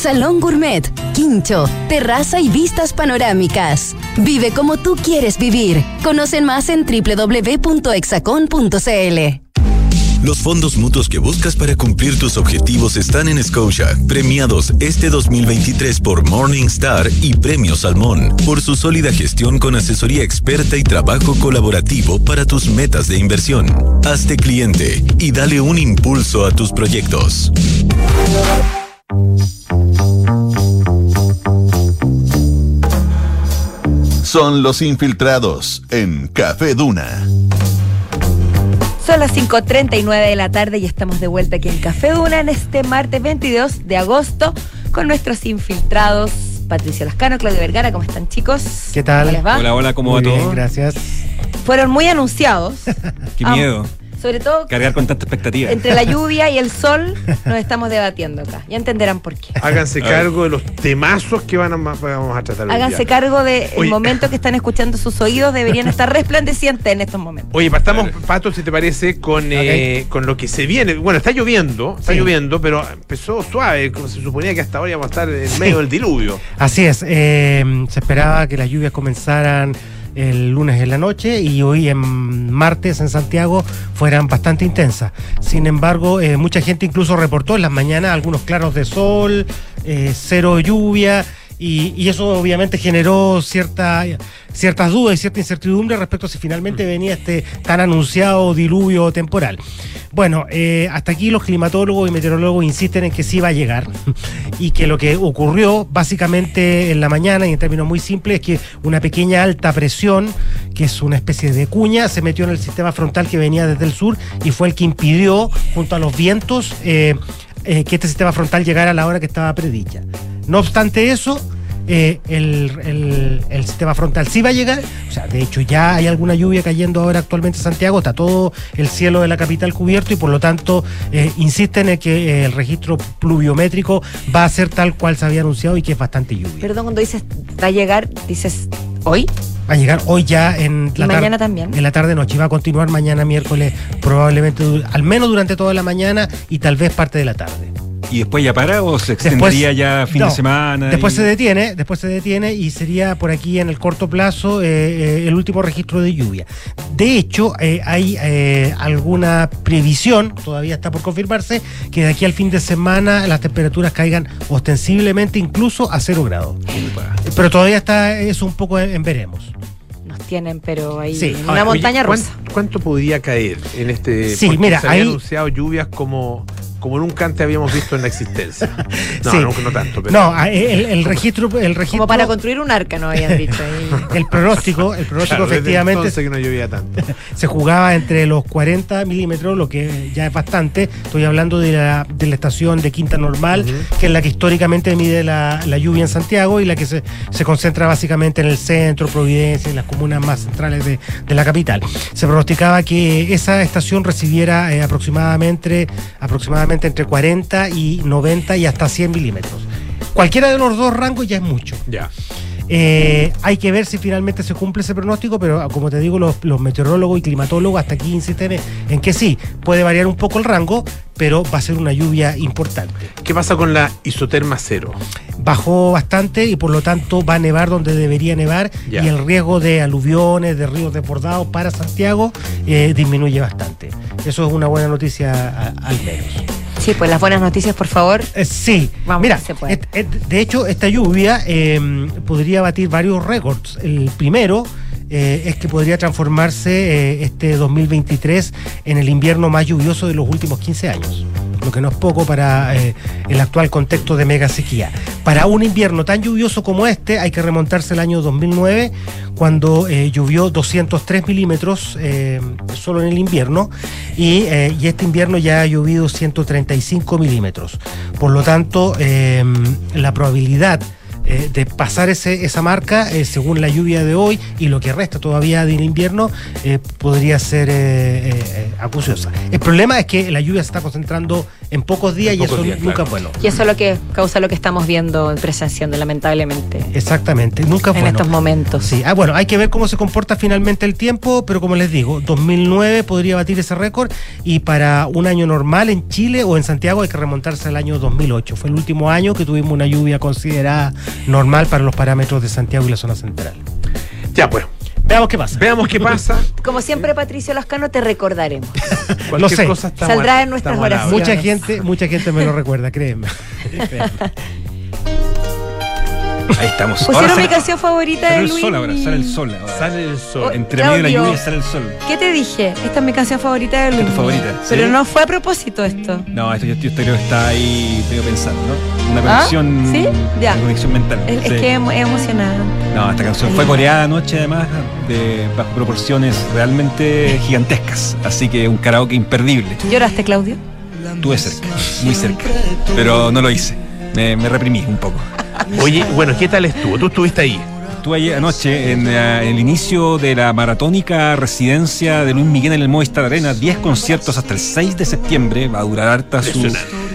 salón gourmet, quincho, terraza y vistas panorámicas. Vive como tú quieres vivir. Conocen más en www.exacon.cl. Los fondos mutuos que buscas para cumplir tus objetivos están en Scotia, premiados este 2023 por Morningstar y Premio Salmón, por su sólida gestión con asesoría experta y trabajo colaborativo para tus metas de inversión. Hazte cliente y dale un impulso a tus proyectos. Son los infiltrados en Café Duna. Son las 5.39 de la tarde y estamos de vuelta aquí en Café Duna en este martes 22 de agosto con nuestros infiltrados. Patricio Lascano, Claudio Vergara, ¿cómo están chicos? ¿Qué tal? ¿Cómo les va? Hola, hola, ¿cómo va todo? bien, gracias. Fueron muy anunciados. Qué Ah, miedo. Sobre todo cargar con tanta expectativa. entre la lluvia y el sol nos estamos debatiendo acá. Ya entenderán por qué. Háganse cargo de los temazos que van a, vamos a tratar Háganse cargo del Oye. momento que están escuchando sus oídos. Deberían estar resplandecientes en estos momentos. Oye, partamos, Pato, si te parece, con, eh, con lo que se viene. Bueno, está lloviendo, está Sí. lloviendo, pero empezó suave, como se suponía que hasta ahora íbamos a estar en medio del diluvio. Así es, eh, se esperaba que las lluvias comenzaran el lunes en la noche y hoy en martes en Santiago fueran bastante intensas. Sin embargo, eh, mucha gente incluso reportó en las mañanas algunos claros de sol, eh, cero lluvia. Y, y eso obviamente generó cierta, ciertas dudas y cierta incertidumbre respecto a si finalmente venía este tan anunciado diluvio temporal. Bueno, eh, hasta aquí los climatólogos y meteorólogos insisten en que sí va a llegar y que lo que ocurrió básicamente en la mañana y en términos muy simples es que una pequeña alta presión, que es una especie de cuña, se metió en el sistema frontal que venía desde el sur y fue el que impidió, junto a los vientos, eh, eh, que este sistema frontal llegara a la hora que estaba predicha. No obstante eso, eh, el, el- el sistema frontal sí va a llegar. O sea, de hecho ya hay alguna lluvia cayendo ahora actualmente en Santiago, está todo el cielo de la capital cubierto y por lo tanto eh, insisten en que eh, el registro pluviométrico va a ser tal cual se había anunciado y que es bastante lluvia. Perdón, cuando dices va a llegar, dices hoy. Va a llegar hoy ya en la mañana también. En la tarde noche y va a continuar mañana miércoles probablemente al menos durante toda la mañana y tal vez parte de la tarde. ¿Y después ya para o se extendería ya fin no, de semana? Después y- se detiene, después se detiene y sería por aquí en el corto plazo eh, eh, el último registro de lluvia. De hecho, eh, hay eh, alguna previsión, todavía está por confirmarse, que de aquí al fin de semana las temperaturas caigan ostensiblemente incluso a cero grados. Pero todavía está eso un poco en, en veremos. Nos tienen, pero ahí Sí. en una montaña ¿cuán- rusa. ¿Cuánto podría caer en este? Sí, mira, se ahí- anunciado lluvias como, como nunca antes habíamos visto en la existencia. No, Sí. no, no tanto, pero. No, el, el registro, el registro, Como para construir un arca, nos habían dicho. ahí. el pronóstico, el pronóstico Claro, efectivamente que no llovía tanto. se jugaba entre los 40 milímetros, lo que ya es bastante. Estoy hablando de la, de la estación de Quinta Normal, que es la que históricamente mide la, la lluvia en Santiago y la que se, se concentra básicamente en el centro, Providencia, en las comunas más centrales de, de la capital. Se pronosticaba que esa estación recibiera eh, aproximadamente, aproximadamente entre 40 y 90 y hasta 100 milímetros. Cualquiera de los dos rangos ya es mucho. Ya. Eh, hay que ver si finalmente se cumple ese pronóstico, pero como te digo, los, los meteorólogos y climatólogos hasta aquí insisten en, en que sí, puede variar un poco el rango, pero va a ser una lluvia importante. ¿Qué pasa con la isoterma cero? Bajó bastante y por lo tanto va a nevar donde debería nevar Ya. y el riesgo de aluviones, de ríos desbordados para Santiago eh, disminuye bastante. Eso es una buena noticia a- al menos. Sí, pues las buenas noticias, por favor. Eh, sí, Vamos, mira, se puede. et- et- de hecho esta lluvia eh, podría batir varios récords. El primero eh, es que podría transformarse eh, este 2023 en el invierno más lluvioso de los últimos 15 años, lo que no es poco para eh, el actual contexto de mega sequía. Para un invierno tan lluvioso como este hay que remontarse al año 2009, cuando eh, llovió 203 milímetros eh, solo en el invierno y, eh, y este invierno ya ha llovido 135 milímetros. Por lo tanto, la probabilidad eh, de pasar ese, esa marca, eh, según la lluvia de hoy y lo que resta todavía del invierno, eh, podría ser acuciosa. El problema es que la lluvia se está concentrando en pocos días En y eso días, nunca claro. es bueno. Y eso es lo que causa lo que estamos viendo, presenciando, lamentablemente. Exactamente, nunca es En bueno. estos momentos. Sí, ah, bueno, hay que ver cómo se comporta finalmente el tiempo, pero como les digo, 2009 podría batir ese récord y para un año normal en Chile o en Santiago hay que remontarse al año 2008. Fue el último año que tuvimos una lluvia considerada normal para los parámetros de Santiago y la zona central. Ya, pues. Veamos qué pasa. Veamos qué pasa. Como siempre, Patricio Lascano, te recordaremos. Lo sé. cosa está Saldrá en nuestras oraciones. Mucha gente, mucha gente me lo recuerda, créeme. Ahí estamos. Pusieron Ahora mi sale- canción favorita sale de el Luis. sol ahora, sale el sol ahora. Sale el sol. Oh, Entre medio de la lluvia sale el sol. ¿Qué te dije? Esta es mi canción favorita de Luis. tu favorita? Pero ¿Sí? no fue a propósito esto. No, esto yo, yo creo que está ahí medio pensando, ¿no? Una ¿Ah? conexión. ¿Sí? Ya. Una conexión mental. Es, que es emocionante. No, esta canción fue coreada anoche además, de, bajo proporciones realmente gigantescas. Así que un karaoke imperdible. ¿Lloraste, Claudio? Estuve cerca, muy cerca. Pero no lo hice. Me, me reprimí un poco. Oye, bueno, ¿qué tal estuvo? Tú estuviste ahí. Estuve ayer anoche en eh, el inicio de la maratónica residencia de Luis Miguel en el Movistar Arena. 10 conciertos hasta el 6 de septiembre. Va a durar harta su,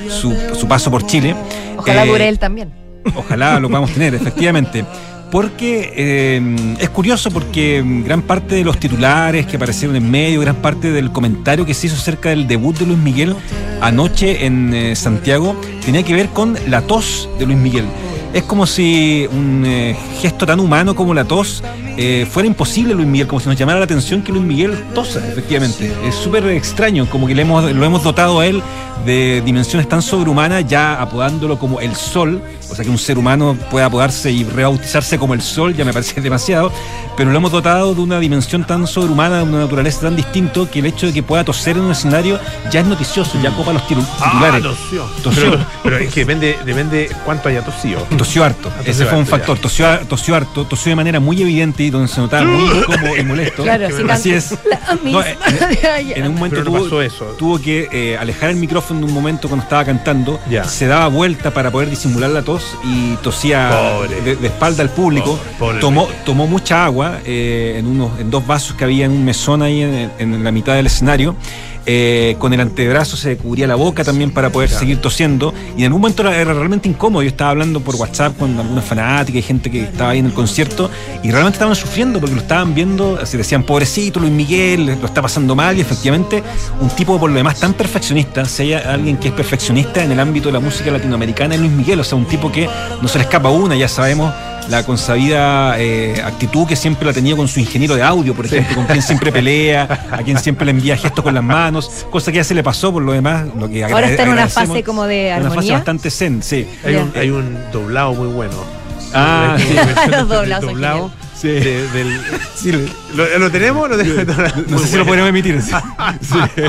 su, su paso por Chile. Ojalá Eh, dure él también. Ojalá lo podamos tener, efectivamente. Porque eh, es curioso porque gran parte de los titulares que aparecieron en medio, gran parte del comentario que se hizo acerca del debut de Luis Miguel anoche en eh, Santiago tenía que ver con la tos de Luis Miguel. Es como si un eh, gesto tan humano como la tos eh, fuera imposible Luis Miguel, como si nos llamara la atención que Luis Miguel tosa, efectivamente. Es súper extraño, como que le hemos, lo hemos dotado a él de dimensiones tan sobrehumanas, ya apodándolo como el sol, o sea que un ser humano pueda apodarse y rebautizarse como el sol, ya me parece demasiado, pero lo hemos dotado de una dimensión tan sobrehumana, de una naturaleza tan distinto, que el hecho de que pueda toser en un escenario ya es noticioso, ya copa los titulares. Ah, tosió. Tosió. Pero, pero es que depende, depende cuánto haya tosido. Tosió harto. Tosió Ese fue un factor. Tosió, tosió harto, tosió de manera muy evidente donde se notaba muy incómodo y molesto. Claro, sí, Así es. No, eh, ayer. En un momento tuvo, pasó eso. tuvo que eh, alejar el micrófono en un momento cuando estaba cantando. Ya. Se daba vuelta para poder disimular la tos y tosía de, de espalda al público. Pobre, pobre tomó, tomó mucha agua eh, en, unos, en dos vasos que había en un mesón ahí en, en la mitad del escenario. Eh, con el antebrazo se cubría la boca también para poder seguir tosiendo. Y en algún momento era, era realmente incómodo. Yo estaba hablando por WhatsApp con alguna fanática y gente que estaba ahí en el concierto y realmente estaban sufriendo porque lo estaban viendo, así decían, pobrecito Luis Miguel, lo está pasando mal y efectivamente un tipo por lo demás tan perfeccionista, si hay alguien que es perfeccionista en el ámbito de la música latinoamericana es Luis Miguel, o sea, un tipo que no se le escapa una, ya sabemos la consabida eh, actitud que siempre la tenía con su ingeniero de audio, por ejemplo, con quien siempre pelea, a quien siempre le envía gestos con las manos, cosa que ya se le pasó por lo demás, lo que Ahora está en una fase como de Una fase armonía. bastante zen, sí. Hay un, Ya. hay un doblado muy bueno. Ah, sí. Los doblados doblado Sí. de- del- Sí, ¿Lo, lo tenemos? ¿Lo tenemos? No sé si lo podemos emitir. sí. Sí.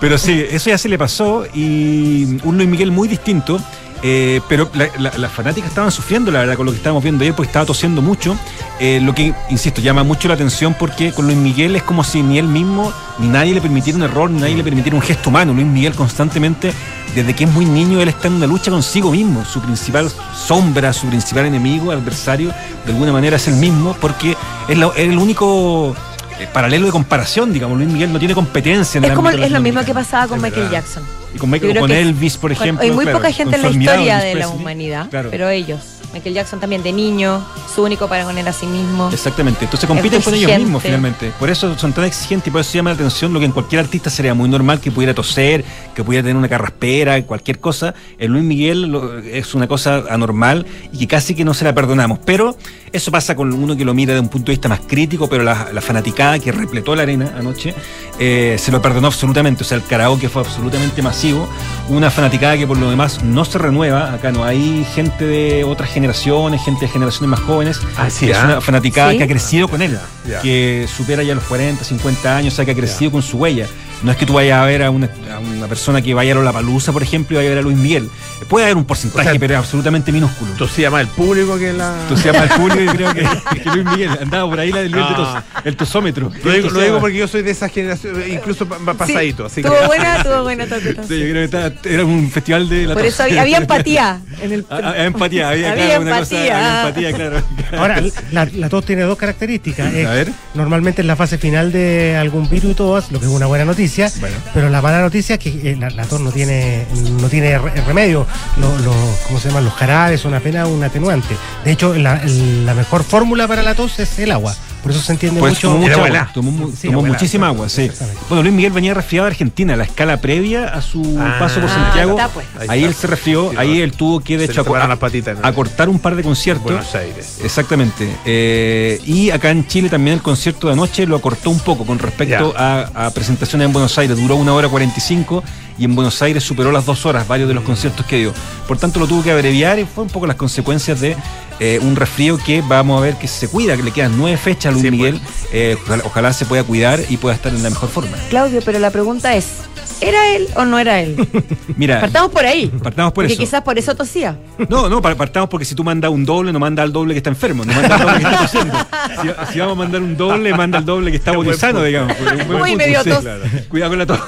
Pero sí, eso ya se le pasó y un Luis Miguel muy distinto. Eh, pero la- la- las fanáticas estaban sufriendo, la verdad, con lo que estábamos viendo ayer, porque estaba tosiendo mucho. eh, lo que, insisto, llama mucho la atención porque con Luis Miguel es como si ni él mismo, ni nadie le permitiera un error, ni nadie le permitiera un gesto humano. Luis Miguel constantemente, desde que es muy niño, él está en una lucha consigo mismo. Su principal sombra, su principal enemigo, adversario, de alguna manera es el mismo, porque es el único eh, paralelo de comparación, digamos. Luis Miguel no tiene competencia en el Es como ámbito es lo mismo que pasaba con Es Michael verdad. Jackson. Y con, Michael- con Elvis, por ejemplo. Hay muy claro, poca gente en la historia de la humanidad, Claro. pero ellos. Michael Jackson también de niño, su único para con él a sí mismo. Exactamente, entonces compiten con ellos mismos finalmente. Por eso son tan exigentes y por eso llama la atención lo que en cualquier artista sería muy normal que pudiera toser, que pudiera tener una carraspera, cualquier cosa. En Luis Miguel lo- es una cosa anormal y que casi que no se la perdonamos. Pero eso pasa con uno que lo mira de un punto de vista más crítico, pero la, la fanaticada que repletó la arena anoche eh, se lo perdonó absolutamente. O sea, el karaoke fue absolutamente masivo. Una fanaticada que por lo demás no se renueva. Acá no hay gente de otras generaciones, gente de generaciones más jóvenes. Ah, sí, es una fanaticada Sí. que ha crecido con él, Ya. que supera ya los 40, 50 años, o sea, que ha crecido con su huella. No es que tú vayas a ver a una, a una persona que vaya a la palusa, por ejemplo, y vaya a ver a Luis Miguel. Puede haber un porcentaje, O sea, pero es absolutamente minúsculo. Tosía más el público que la. Se llama el público y creo que, que Luis Miguel andaba por ahí la del nivel de tos, el tosómetro. Lo digo, lo porque yo soy de esa generación, incluso pa- pa- pasadito. así que- Tuvo buena, tuvo buena tos Sí, yo creo que estaba- era un festival de la Por tos. eso había, había empatía en el. Ah, Había empatía, había, Había claro, una cosa- empatía. había empatía, claro. Ahora, la, la tos tiene dos características. Es A ver. Normalmente en la fase final de algún virus y tos, lo que es una buena noticia, Bueno. pero la mala noticia es que eh, la, la tos no tiene no tiene re- remedio. Los, los- ¿Cómo se llaman? Los jarabes son apenas un atenuante. De hecho, la, la mejor fórmula para la tos es el agua. Por eso se entiende Pues mucho. tomó mucha agua, tomó, Sí, tomó muchísima agua, sí. Bueno, Luis Miguel venía resfriado de Argentina, la escala previa a su Ah, paso por ah, Santiago. está, pues. Ahí Ahí está. él se resfrió, Sí, ahí él tuvo que de hecho acortar un par de conciertos. Buenos Aires. Exactamente. Eh, y acá en Chile también el concierto de anoche lo acortó un poco con respecto a, a presentaciones en Buenos Aires. Duró una hora 45 y en Buenos Aires superó las dos horas varios de los conciertos que dio. Por tanto, lo tuvo que abreviar y fue un poco las consecuencias de eh, un resfrío que vamos a ver que se cuida, que le quedan nueve fechas a Luis Sí, Miguel. Eh, ojalá, ojalá se pueda cuidar y pueda estar en la mejor forma. Claudio, pero la pregunta es: ¿Era él o no era él? Mira, Partamos por ahí. partamos por Porque eso. quizás por eso tosía. No, no, par- partamos porque si tú mandas un doble, no manda al doble que está enfermo, no manda al doble que está tosiendo. Si, si vamos a mandar un doble, manda al doble que está bonizano, digamos. porque es un buen Uy, punto, me dio sí. tos. Cuidado con la tos.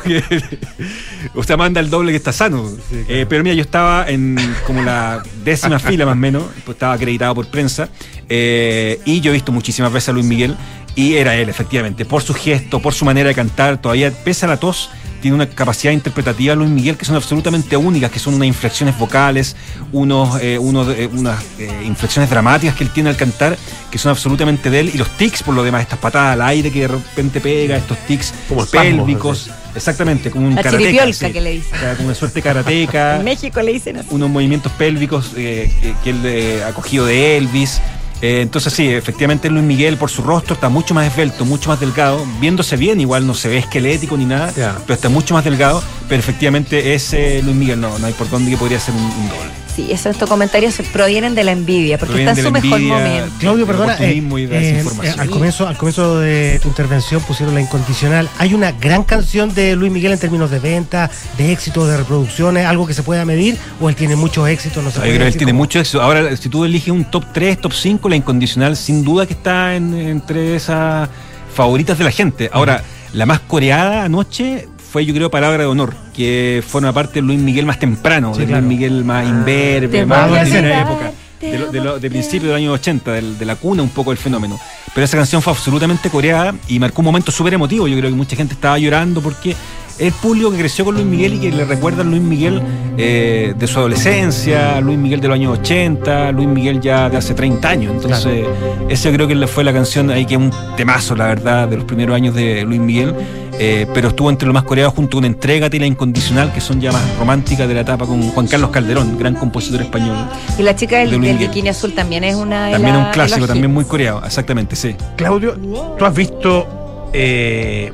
o sea, manda al doble que está sano. Eh, pero mira, yo estaba en como la décima fila más o menos, pues estaba acreditado por prensa, eh, y yo he visto muchísimas veces a Luis Miguel, y era él, efectivamente, por su gesto, por su manera de cantar, todavía, pese a la tos, tiene una capacidad interpretativa Luis Miguel que son absolutamente únicas, que son unas inflexiones vocales, unos, eh, unos, eh, unas eh, inflexiones dramáticas que él tiene al cantar, que son absolutamente de él, y los tics, por lo demás, estas patadas al aire que de repente pega, estos tics Como espasmos, pélvicos, exactamente, como un La karateca, sí. que le dicen. O sea, como una suerte karateca En México le dicen así. unos movimientos pélvicos eh, que- que él eh, ha cogido de Elvis. Eh, entonces sí, efectivamente Luis Miguel por su rostro está mucho más esbelto, mucho más delgado, viéndose bien, igual no se ve esquelético ni nada, pero está mucho más delgado, pero efectivamente ese Luis Miguel no, no hay por dónde que podría ser un, un doble. Sí, esos estos comentarios provienen de la envidia, porque Provienen está en su mejor envidia, momento. Claudio, perdona, eh, eh, eh, al, comienzo, al comienzo de tu intervención pusieron la incondicional. ¿Hay una gran canción de Luis Miguel en términos de venta, de éxito, de reproducciones, algo que se pueda medir? ¿O él tiene muchos éxitos? No se Yo puede creo que él tiene mucho éxito. Ahora, si tú eliges un top 3, top 5, la incondicional sin duda que está en- entre esas favoritas de la gente. Ahora, la más coreada anoche fue, yo creo, Palabra de Honor, que forma parte de Luis Miguel más temprano, Sí, de claro. Luis Miguel más imberbe, Te más de olvidar, época. De, lo- de lo- de principio del año 80, del- de la cuna un poco del fenómeno. Pero esa canción fue absolutamente coreada y marcó un momento súper emotivo. Yo creo que mucha gente estaba llorando porque el público que creció con Luis Miguel y que le recuerda a Luis Miguel eh, de su adolescencia, Luis Miguel de los años 80, Luis Miguel ya de hace 30 años. Entonces, esa yo creo que le fue la canción ahí que es un temazo, la verdad, de los primeros años de Luis Miguel. eh, pero estuvo entre los más coreados junto con Entrégate y La Incondicional, que son ya más románticas de la etapa con Juan Carlos Calderón, gran compositor español. Y la chica del, de del bikini azul también es una de También la- un clásico, también muy coreado, exactamente, sí. Claudio, tú has visto eh,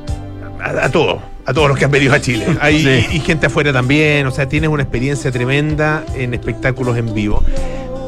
a, a todos, a todos los que han venido a Chile. Hay, Sí. y, y gente afuera también, o sea, tienes una experiencia tremenda en espectáculos en vivo.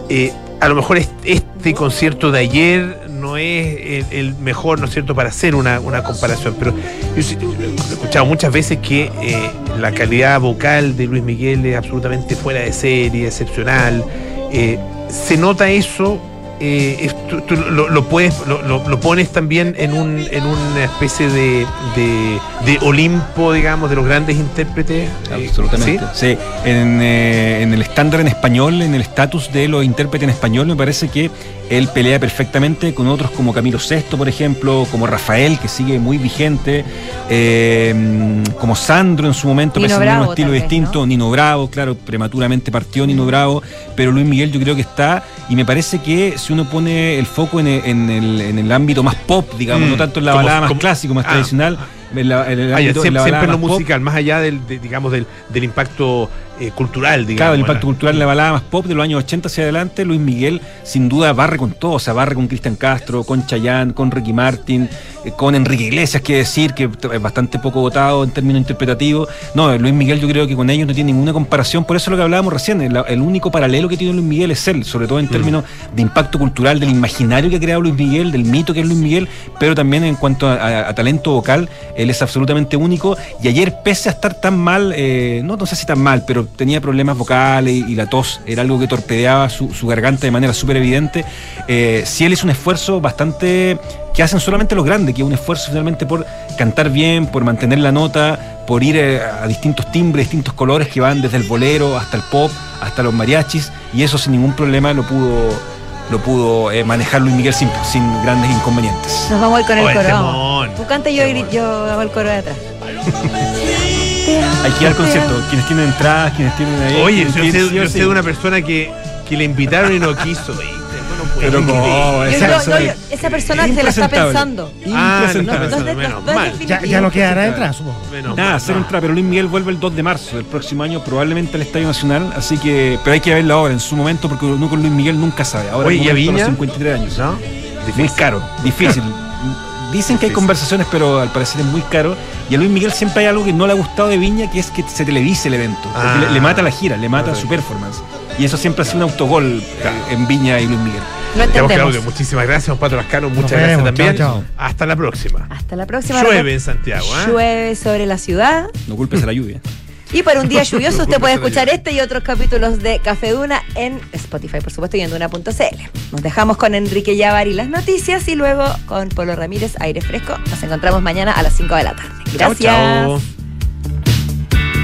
Eh, a lo mejor est- este concierto de ayer no es el, el mejor, ¿no es cierto?, para hacer una, una comparación, pero yo sí- he escuchado muchas veces que eh, la calidad vocal de Luis Miguel es absolutamente fuera de serie, excepcional. Eh, ¿Se nota eso? Eh, es- tú, tú lo, lo puedes, lo, lo- lo pones también en, un, en una especie de, de, de Olimpo, digamos, de los grandes intérpretes. Eh, Absolutamente. ¿sí? Sí, En, eh, en el estándar en español, en el estatus de los intérpretes en español, me parece que él pelea perfectamente con otros como Camilo VI, por ejemplo, como Rafael, que sigue muy vigente, eh, como Sandro en su momento, Nino pese a tener un Bravo estilo también, distinto, Nino Bravo, claro, prematuramente partió Nino Bravo, pero Luis Miguel yo creo que está, y me parece que si uno pone el foco en el, en el- en el ámbito más pop, digamos, Mm, no tanto en la balada más como- clásico, más ah, tradicional, en la- en el Ah, ámbito- siempre, la balada siempre en lo más pop, musical, más allá del, de- digamos, del, del impacto eh, cultural, digamos. Claro, el impacto ¿no? cultural en la balada más pop de los años 80 hacia adelante, Luis Miguel sin duda barre con todo, o sea, barre con Cristian Castro, con Chayanne, con Ricky Martin, con Enrique Iglesias, que decir que es bastante poco votado en términos interpretativos. No, Luis Miguel yo creo que con ellos no tiene ninguna comparación, por eso es lo que hablábamos recién, el, el único paralelo que tiene Luis Miguel es él, sobre todo en términos de impacto cultural, del imaginario que ha creado Luis Miguel, del mito que es Luis Miguel, pero también en cuanto a, a- a talento vocal, él es absolutamente único. Y ayer, pese a estar tan mal, eh, no, no sé si tan mal, pero tenía problemas vocales y, y la tos era algo que torpedeaba su, su garganta de manera súper evidente. Eh, sí, él hizo un esfuerzo bastante que hacen solamente los grandes, que es un esfuerzo finalmente por cantar bien, por mantener la nota, por ir eh, a distintos timbres, distintos colores que van desde el bolero hasta el pop, hasta los mariachis, y eso sin ningún problema lo pudo, lo pudo eh, manejar Luis Miguel sin, sin grandes inconvenientes. Nos vamos a ir con el Oye, coro. Tú canta y yo, hago el coro de atrás. Hay que ir al concierto, quienes tienen entradas, quienes tienen ahí. Oye, yo sé, yo sé de una persona que, que le invitaron y no quiso. No Pero Yo- esa yo- persona- no, esa persona se la está pensando. Ah, no. Ya, ya no quedará entrar, supongo. Menos Nada, no. entrada, pero Luis Miguel vuelve el 2 de marzo del próximo año, probablemente al Estadio Nacional, así que, pero hay que verlo ahora, en su momento, porque uno con Luis Miguel nunca sabe. Ahora Oye, es ¿y a momento a los Viña? 53 años. ¿No? Muy caro, difícil. Dicen que hay conversaciones, pero al parecer es muy caro. Y a Luis Miguel siempre hay algo que no le ha gustado de Viña, que es que se televise el evento. Porque Ah. le, le mata la gira, le mata su performance. Y eso siempre ha sido un autogol eh, en Viña y Luis Miguel. No entendemos. Claudio, muchísimas gracias, Pato Lascano, muchas gracias también. chao, chao. Hasta la próxima. Hasta la próxima. Llueve en Santiago, ¿eh? Llueve sobre la ciudad. No culpes a la lluvia. Y para un día lluvioso usted puede escuchar este y otros capítulos de Café Duna en Spotify, por supuesto, y en duna.cl. Nos dejamos con Enrique Yavar y las noticias y luego con Polo Ramírez, aire fresco. Nos encontramos mañana a las 5 de la tarde. Chao, Gracias. chao.